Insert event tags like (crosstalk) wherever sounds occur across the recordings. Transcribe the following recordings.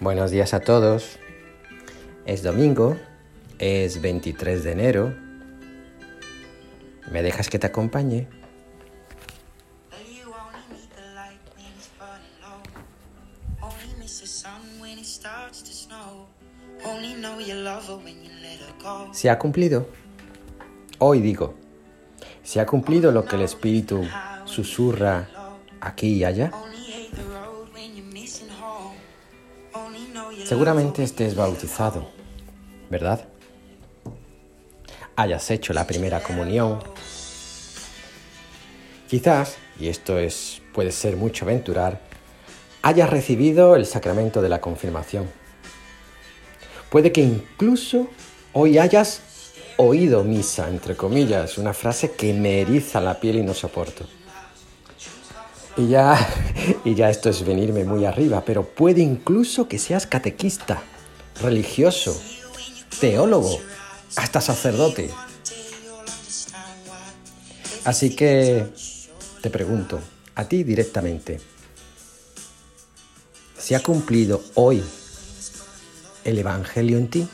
Buenos días a todos. Es domingo, es 23 de enero. ¿Me dejas que te acompañe? Se ha cumplido. Hoy digo, se ha cumplido lo que el Espíritu susurra aquí y allá. Seguramente estés bautizado, ¿verdad? Hayas hecho la primera comunión. Quizás, y esto es puede ser mucho aventurar, hayas recibido el sacramento de la confirmación. Puede que incluso hoy hayas oído misa, entre comillas, una frase que me eriza la piel y no soporto. Y ya, (laughs) y ya esto es venirme muy arriba, pero puede incluso que seas catequista, religioso, teólogo, hasta sacerdote. Así que te pregunto, a ti directamente, ¿se ha cumplido hoy el Evangelio en ti?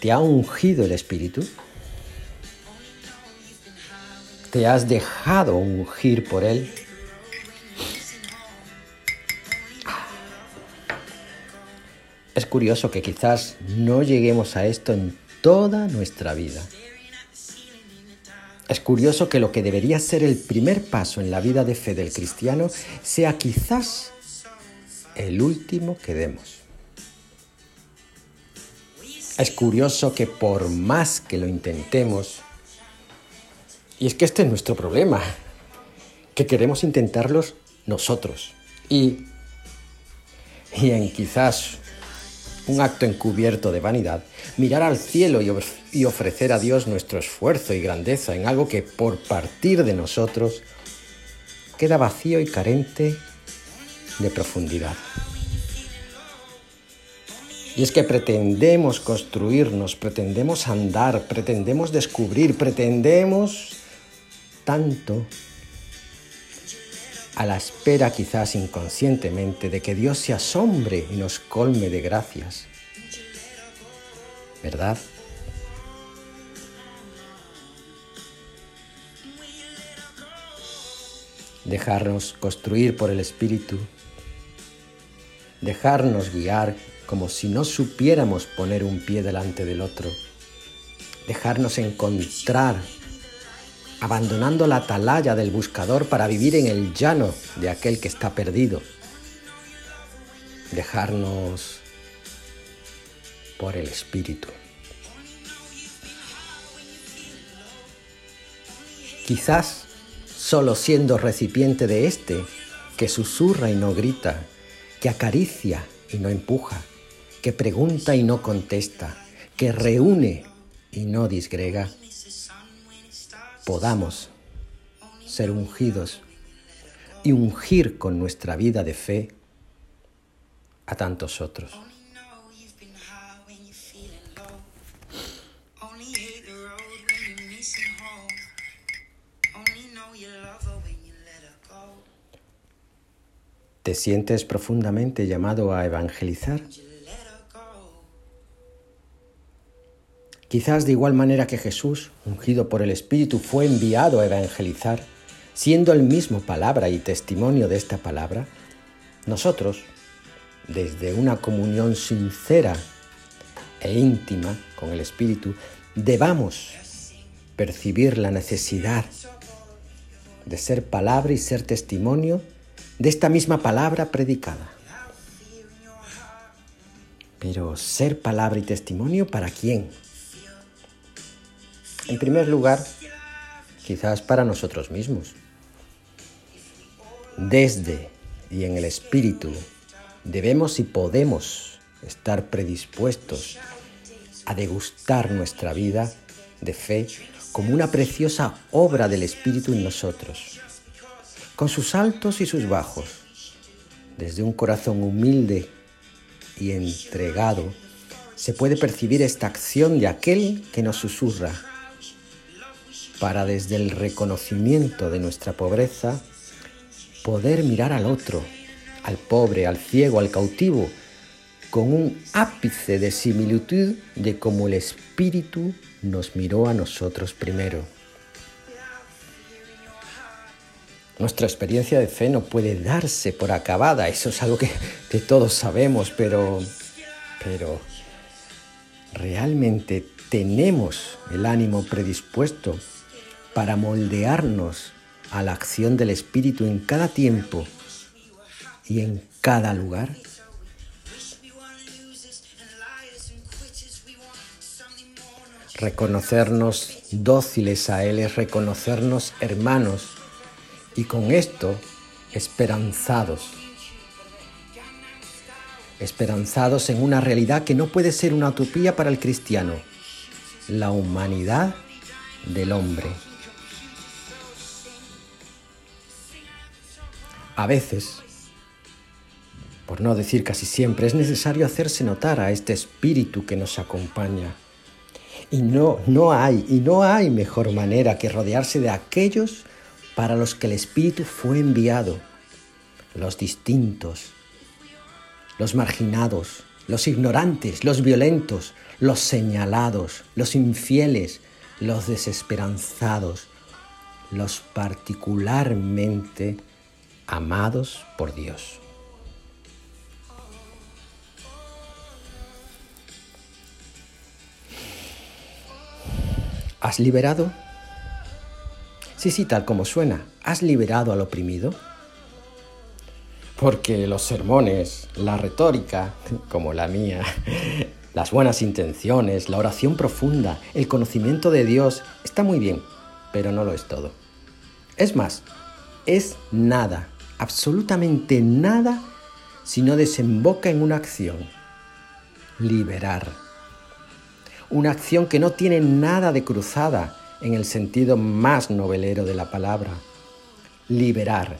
¿Te ha ungido el Espíritu? ¿Te has dejado ungir por Él? Es curioso que quizás no lleguemos a esto en toda nuestra vida. Es curioso que lo que debería ser el primer paso en la vida de fe del cristiano sea quizás el último que demos. Es curioso que por más que lo intentemos, y es que este es nuestro problema, que queremos intentarlos nosotros. Y, y en quizás un acto encubierto de vanidad, mirar al cielo y, ofrecer a Dios nuestro esfuerzo y grandeza en algo que por partir de nosotros queda vacío y carente de profundidad. Y es que pretendemos construirnos, pretendemos andar, pretendemos descubrir, pretendemos tanto a la espera quizás inconscientemente de que Dios se asombre y nos colme de gracias. ¿Verdad? Dejarnos construir por el Espíritu, dejarnos guiar como si no supiéramos poner un pie delante del otro, dejarnos encontrar abandonando la atalaya del buscador para vivir en el llano de aquel que está perdido. Dejarnos por el Espíritu. Quizás solo siendo recipiente de éste, que susurra y no grita, que acaricia y no empuja, que pregunta y no contesta, que reúne y no disgrega, podamos ser ungidos y ungir con nuestra vida de fe a tantos otros. ¿Te sientes profundamente llamado a evangelizar? Quizás de igual manera que Jesús, ungido por el Espíritu, fue enviado a evangelizar, siendo el mismo palabra y testimonio de esta palabra, nosotros, desde una comunión sincera e íntima con el Espíritu, debamos percibir la necesidad de ser palabra y ser testimonio de esta misma palabra predicada. Pero ser palabra y testimonio para quién? En primer lugar, quizás para nosotros mismos. Desde y en el espíritu debemos y podemos estar predispuestos a degustar nuestra vida de fe como una preciosa obra del Espíritu en nosotros, con sus altos y sus bajos, desde un corazón humilde y entregado se puede percibir esta acción de aquel que nos susurra, para desde el reconocimiento de nuestra pobreza poder mirar al otro, al pobre, al ciego, al cautivo, con un ápice de similitud de cómo el Espíritu nos miró a nosotros primero. Nuestra experiencia de fe no puede darse por acabada, eso es algo que, todos sabemos, pero, pero realmente tenemos el ánimo predispuesto para moldearnos a la acción del Espíritu en cada tiempo y en cada lugar? Reconocernos dóciles a Él es reconocernos hermanos y con esto esperanzados. Esperanzados en una realidad que no puede ser una utopía para el cristiano, la humanidad del hombre. A veces, por no decir casi siempre, es necesario hacerse notar a este espíritu que nos acompaña. Y no, no hay, y no hay mejor manera que rodearse de aquellos para los que el espíritu fue enviado, los distintos, los marginados, los ignorantes, los violentos, los señalados, los infieles, los desesperanzados, los particularmente amados por Dios. ¿Has liberado? Sí, sí, tal como suena. ¿Has liberado al oprimido? Porque los sermones, la retórica, como la mía, las buenas intenciones, la oración profunda, el conocimiento de Dios, está muy bien, pero no lo es todo. Es más, es nada absolutamente nada si no desemboca en una acción. Liberar. Una acción que no tiene nada de cruzada en el sentido más novelero de la palabra. Liberar.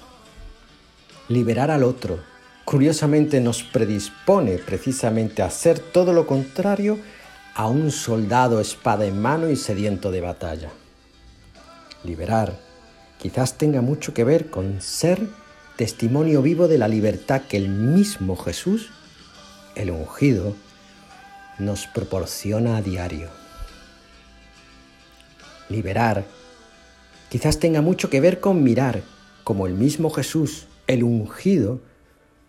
Liberar al otro. Curiosamente nos predispone precisamente a hacer todo lo contrario a un soldado espada en mano y sediento de batalla. Liberar quizás tenga mucho que ver con ser testimonio vivo de la libertad que el mismo Jesús, el ungido, nos proporciona a diario. Liberar quizás tenga mucho que ver con mirar, como el mismo Jesús, el ungido,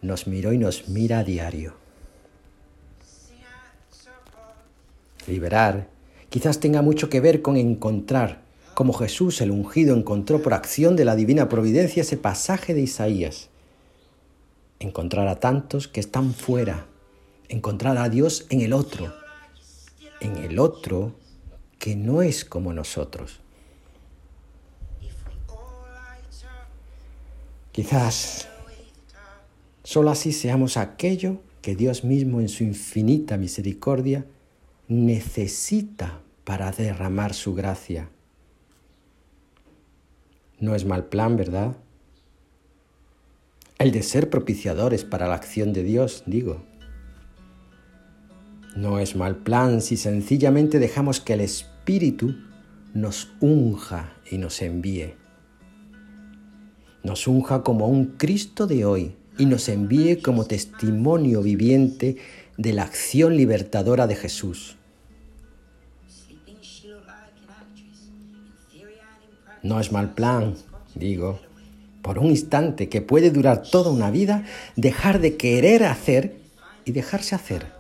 nos miró y nos mira a diario. Liberar quizás tenga mucho que ver con encontrar, como Jesús el ungido encontró por acción de la divina providencia ese pasaje de Isaías. Encontrar a tantos que están fuera, encontrar a Dios en el otro, en el otro que no es como nosotros. Quizás solo así seamos aquello que Dios mismo en su infinita misericordia necesita para derramar su gracia no es mal plan, ¿verdad? El de ser propiciadores para la acción de Dios, digo. No es mal plan si sencillamente dejamos que el Espíritu nos unja y nos envíe. Nos unja como un Cristo de hoy y nos envíe como testimonio viviente de la acción libertadora de Jesús. No es mal plan, digo, por un instante que puede durar toda una vida, dejar de querer hacer y dejarse hacer.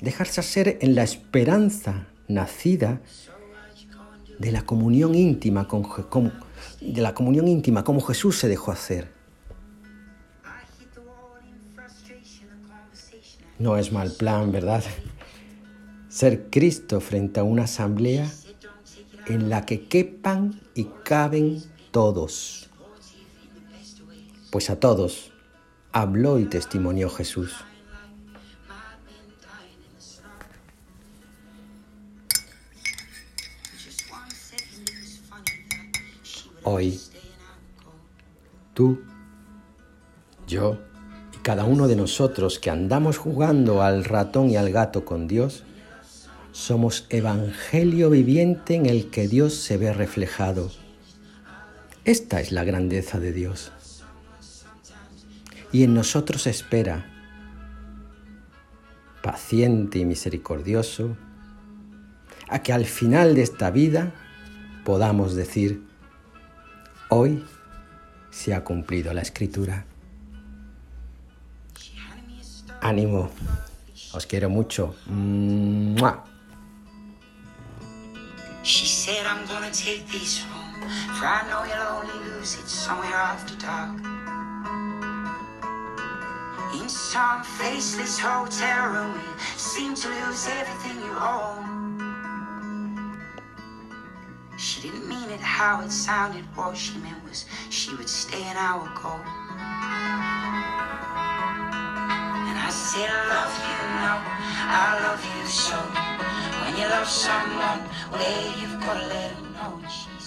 Dejarse hacer en la esperanza nacida de la comunión íntima con, de la comunión íntima como Jesús se dejó hacer. No es mal plan, ¿verdad? Ser Cristo frente a una asamblea en la que quepan y caben todos. Pues a todos habló y testimonió Jesús. Hoy, tú, yo cada uno de nosotros que andamos jugando al ratón y al gato con Dios, somos evangelio viviente en el que Dios se ve reflejado. Esta es la grandeza de Dios. Y en nosotros espera, paciente y misericordioso, a que al final de esta vida podamos decir, hoy se ha cumplido la escritura. Ánimo, os quiero mucho. She said, I'm gonna take these home, for I know you'll only lose it somewhere after dark. In some faceless hotel room, you seem to lose everything you own. She didn't mean it how it sounded, what she meant was she would stay an hour ago. And I said, I love you, no, I love you so. When you love someone, well, you've got to let them know.